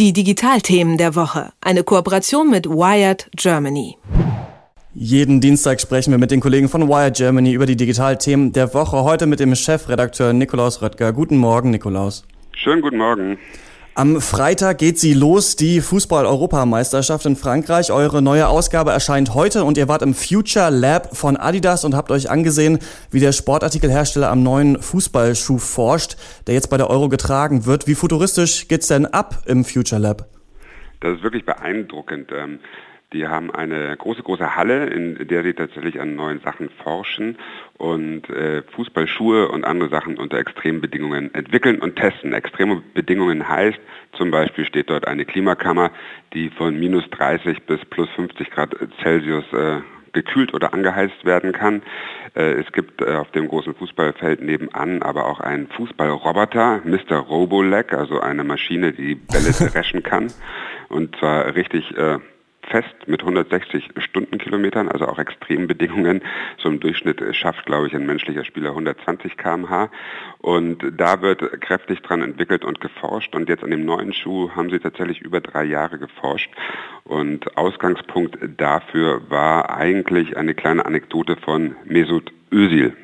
Die Digitalthemen der Woche. Eine Kooperation mit Wired Germany. Jeden Dienstag sprechen wir mit den Kollegen von Wired Germany über die Digitalthemen der Woche. Heute mit dem Chefredakteur Nikolaus Röttger. Guten Morgen, Nikolaus. Schönen guten Morgen. Am Freitag geht sie los, die Fußball-Europameisterschaft in Frankreich. Eure neue Ausgabe erscheint heute und ihr wart im Future Lab von Adidas und habt euch angesehen, wie der Sportartikelhersteller am neuen Fußballschuh forscht, der jetzt bei der Euro getragen wird. Wie futuristisch geht's denn ab im Future Lab? Das ist wirklich beeindruckend. Die haben eine große, große Halle, in der sie tatsächlich an neuen Sachen forschen und äh, Fußballschuhe und andere Sachen unter extremen Bedingungen entwickeln und testen. Extreme Bedingungen heißt, zum Beispiel steht dort eine Klimakammer, die von minus 30 bis plus 50 Grad Celsius äh, gekühlt oder angeheizt werden kann. Äh, es gibt äh, auf dem großen Fußballfeld nebenan aber auch einen Fußballroboter, Mr. Roboleg, also eine Maschine, die Bälle dreschen kann. Und zwar richtig äh, fest mit 160 Stundenkilometern, also auch extremen Bedingungen. So im Durchschnitt schafft, glaube ich, ein menschlicher Spieler 120 kmh. Und da wird kräftig dran entwickelt und geforscht. Und jetzt an dem neuen Schuh haben sie tatsächlich über drei Jahre geforscht. Und Ausgangspunkt dafür war eigentlich eine kleine Anekdote von Mesut Özil,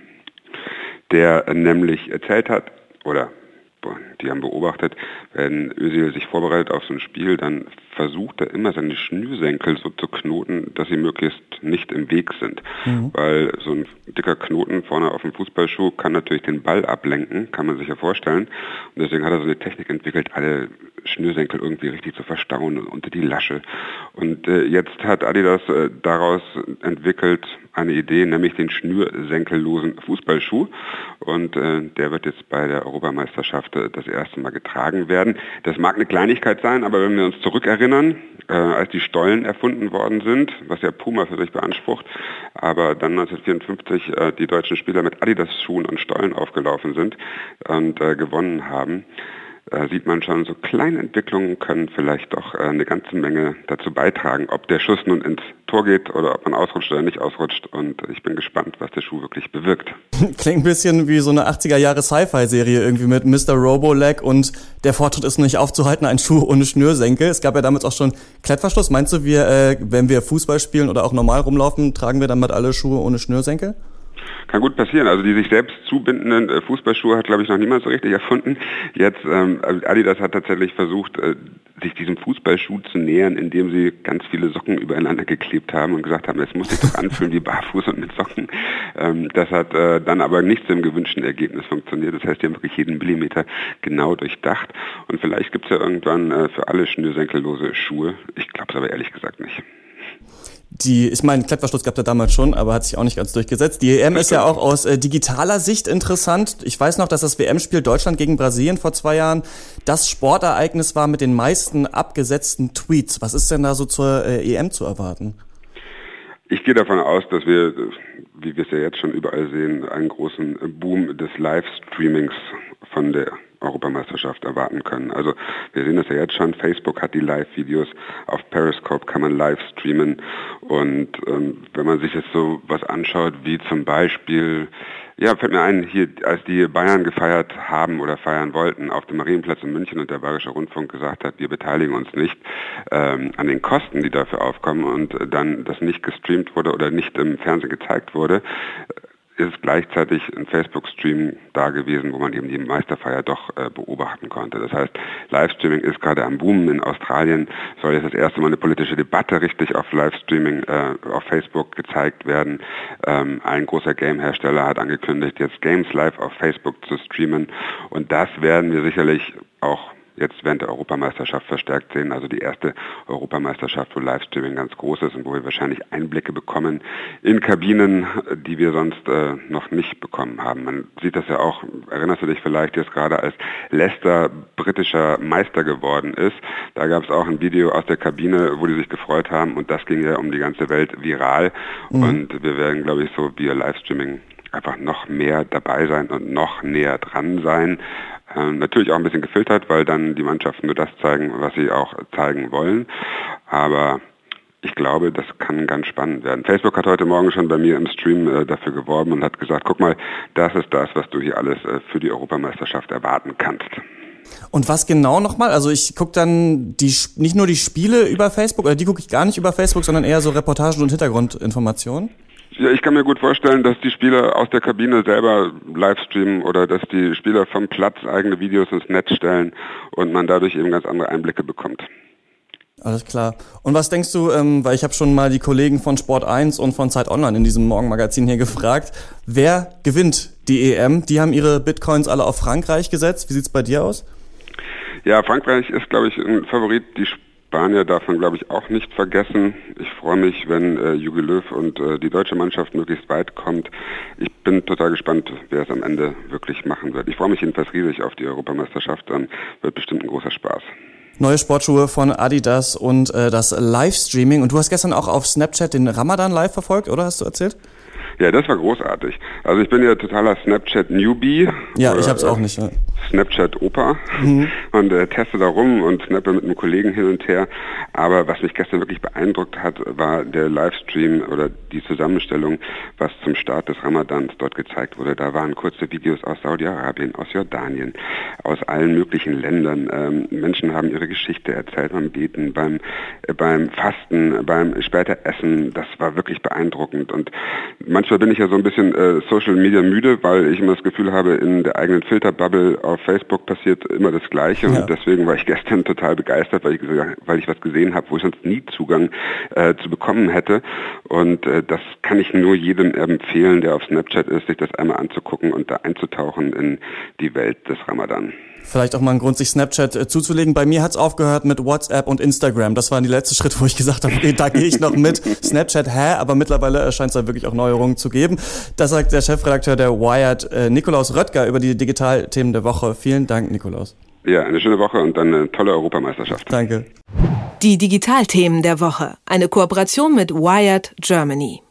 der nämlich erzählt hat, oder die haben beobachtet, wenn Özil sich vorbereitet auf so ein Spiel, dann versucht er immer seine Schnürsenkel so zu knoten, dass sie möglichst nicht im Weg sind. Mhm. Weil so ein dicker Knoten vorne auf dem Fußballschuh kann natürlich den Ball ablenken, kann man sich ja vorstellen. Und deswegen hat er so eine Technik entwickelt, alle Schnürsenkel irgendwie richtig zu verstauen unter die Lasche. Und äh, jetzt hat Adidas äh, daraus entwickelt eine Idee, nämlich den schnürsenkellosen Fußballschuh. Und äh, der wird jetzt bei der Europameisterschaft äh, das erste Mal getragen werden. Das mag eine Kleinigkeit sein, aber wenn wir uns zurückerinnern, äh, als die Stollen erfunden worden sind, was ja Puma für sich beansprucht, aber dann 1954 äh, die deutschen Spieler mit Adidas-Schuhen und Stollen aufgelaufen sind und äh, gewonnen haben, äh, sieht man schon, so kleine Entwicklungen können vielleicht doch äh, eine ganze Menge dazu beitragen, ob der Schuss nun ins Tor geht oder ob man ausrutscht oder nicht ausrutscht. Und ich bin gespannt, was der Schuh wirklich bewirkt. Klingt ein bisschen wie so eine 80er Jahre Sci-Fi-Serie irgendwie mit Mr. Roboleg und der Fortschritt ist nicht aufzuhalten, ein Schuh ohne Schnürsenkel. Es gab ja damals auch schon Klettverschluss. Meinst du, wir, äh, wenn wir Fußball spielen oder auch normal rumlaufen, tragen wir damit alle Schuhe ohne Schnürsenkel? Kann gut passieren. Also die sich selbst zubindenden äh, Fußballschuhe hat, glaube ich, noch niemand so richtig erfunden. Jetzt, ähm, also Adidas hat tatsächlich versucht, äh, sich diesem Fußballschuh zu nähern, indem sie ganz viele Socken übereinander geklebt haben und gesagt haben, es muss sich doch anfühlen wie barfuß und mit Socken. Ähm, das hat äh, dann aber nicht zum gewünschten Ergebnis funktioniert. Das heißt, die haben wirklich jeden Millimeter genau durchdacht. Und vielleicht gibt es ja irgendwann äh, für alle schnürsenkellose Schuhe. Ich glaube es aber ehrlich gesagt nicht die, ich meine, Klettverschluss gab es ja damals schon, aber hat sich auch nicht ganz durchgesetzt. Die EM ist ja auch aus äh, digitaler Sicht interessant. Ich weiß noch, dass das WM-Spiel Deutschland gegen Brasilien vor zwei Jahren das Sportereignis war mit den meisten abgesetzten Tweets. Was ist denn da so zur äh, EM zu erwarten? Ich gehe davon aus, dass wir, wie wir es ja jetzt schon überall sehen, einen großen Boom des Livestreamings von der Europameisterschaft erwarten können. Also wir sehen das ja jetzt schon, Facebook hat die Live-Videos, auf Periscope kann man live streamen. Und ähm, wenn man sich jetzt so was anschaut, wie zum Beispiel, ja, fällt mir ein, hier, als die Bayern gefeiert haben oder feiern wollten auf dem Marienplatz in München und der Bayerische Rundfunk gesagt hat, wir beteiligen uns nicht ähm, an den Kosten, die dafür aufkommen und dann das nicht gestreamt wurde oder nicht im Fernsehen gezeigt wurde, ist gleichzeitig ein Facebook-Stream da gewesen, wo man eben die Meisterfeier doch äh, beobachten konnte. Das heißt, Livestreaming ist gerade am Boom. In Australien soll jetzt das erste Mal eine politische Debatte richtig auf Livestreaming äh, auf Facebook gezeigt werden. Ähm, ein großer Game-Hersteller hat angekündigt, jetzt Games live auf Facebook zu streamen. Und das werden wir sicherlich auch jetzt während der Europameisterschaft verstärkt sehen. Also die erste Europameisterschaft, wo Livestreaming ganz groß ist und wo wir wahrscheinlich Einblicke bekommen in Kabinen, die wir sonst äh, noch nicht bekommen haben. Man sieht das ja auch, erinnerst du dich vielleicht jetzt gerade, als Leicester britischer Meister geworden ist. Da gab es auch ein Video aus der Kabine, wo die sich gefreut haben und das ging ja um die ganze Welt viral. Mhm. Und wir werden, glaube ich, so via Livestreaming einfach noch mehr dabei sein und noch näher dran sein. Ähm, natürlich auch ein bisschen gefiltert, weil dann die Mannschaften nur das zeigen, was sie auch zeigen wollen. Aber ich glaube, das kann ganz spannend werden. Facebook hat heute Morgen schon bei mir im Stream äh, dafür geworben und hat gesagt, guck mal, das ist das, was du hier alles äh, für die Europameisterschaft erwarten kannst. Und was genau nochmal? Also ich gucke dann die nicht nur die Spiele über Facebook, oder die gucke ich gar nicht über Facebook, sondern eher so Reportagen und Hintergrundinformationen. Ja, ich kann mir gut vorstellen, dass die Spieler aus der Kabine selber livestreamen oder dass die Spieler vom Platz eigene Videos ins Netz stellen und man dadurch eben ganz andere Einblicke bekommt. Alles klar. Und was denkst du, ähm, weil ich habe schon mal die Kollegen von Sport 1 und von Zeit Online in diesem Morgenmagazin hier gefragt, wer gewinnt die EM? Die haben ihre Bitcoins alle auf Frankreich gesetzt. Wie sieht's bei dir aus? Ja, Frankreich ist, glaube ich, ein Favorit. Die Spanier darf man, glaube ich, auch nicht vergessen. Ich freue mich, wenn äh, Jugi Löw und äh, die deutsche Mannschaft möglichst weit kommt. Ich bin total gespannt, wer es am Ende wirklich machen wird. Ich freue mich jedenfalls riesig auf die Europameisterschaft. Dann wird bestimmt ein großer Spaß neue Sportschuhe von Adidas und äh, das Livestreaming. Und du hast gestern auch auf Snapchat den Ramadan live verfolgt, oder hast du erzählt? Ja, das war großartig. Also ich bin ja totaler Snapchat-Newbie. Ja, ich hab's auch nicht. Ja. Snapchat-Opa mhm. und äh, teste da rum und snappe mit einem Kollegen hin und her. Aber was mich gestern wirklich beeindruckt hat, war der Livestream oder die Zusammenstellung, was zum Start des Ramadans dort gezeigt wurde. Da waren kurze Videos aus Saudi-Arabien, aus Jordanien, aus allen möglichen Ländern. Ähm, Menschen haben ihre Geschichte erzählt beim Beten, beim, äh, beim Fasten, beim später Essen. Das war wirklich beeindruckend. Und manchmal bin ich ja so ein bisschen äh, Social Media müde, weil ich immer das Gefühl habe, in der eigenen Filterbubble auf Facebook passiert immer das Gleiche. Ja. Und deswegen war ich gestern total begeistert, weil ich, weil ich was gesehen habe, wo ich sonst nie Zugang äh, zu bekommen hätte. Und äh, das kann ich nur jedem empfehlen, der auf Snapchat ist, sich das einmal anzugucken und da einzutauchen in die Welt des Ramadan. Vielleicht auch mal ein Grund, sich Snapchat äh, zuzulegen. Bei mir hat's aufgehört mit WhatsApp und Instagram. Das waren die letzten Schritte, wo ich gesagt habe, okay, da gehe ich noch mit. Snapchat, hä? Aber mittlerweile scheint es da wirklich auch Neuerungen zu geben. Das sagt der Chefredakteur der Wired, äh, Nikolaus Röttger, über die Digitalthemen der Woche. Vielen Dank, Nikolaus. Ja, eine schöne Woche und dann eine tolle Europameisterschaft. Danke. Die Digitalthemen der Woche. Eine Kooperation mit Wired Germany.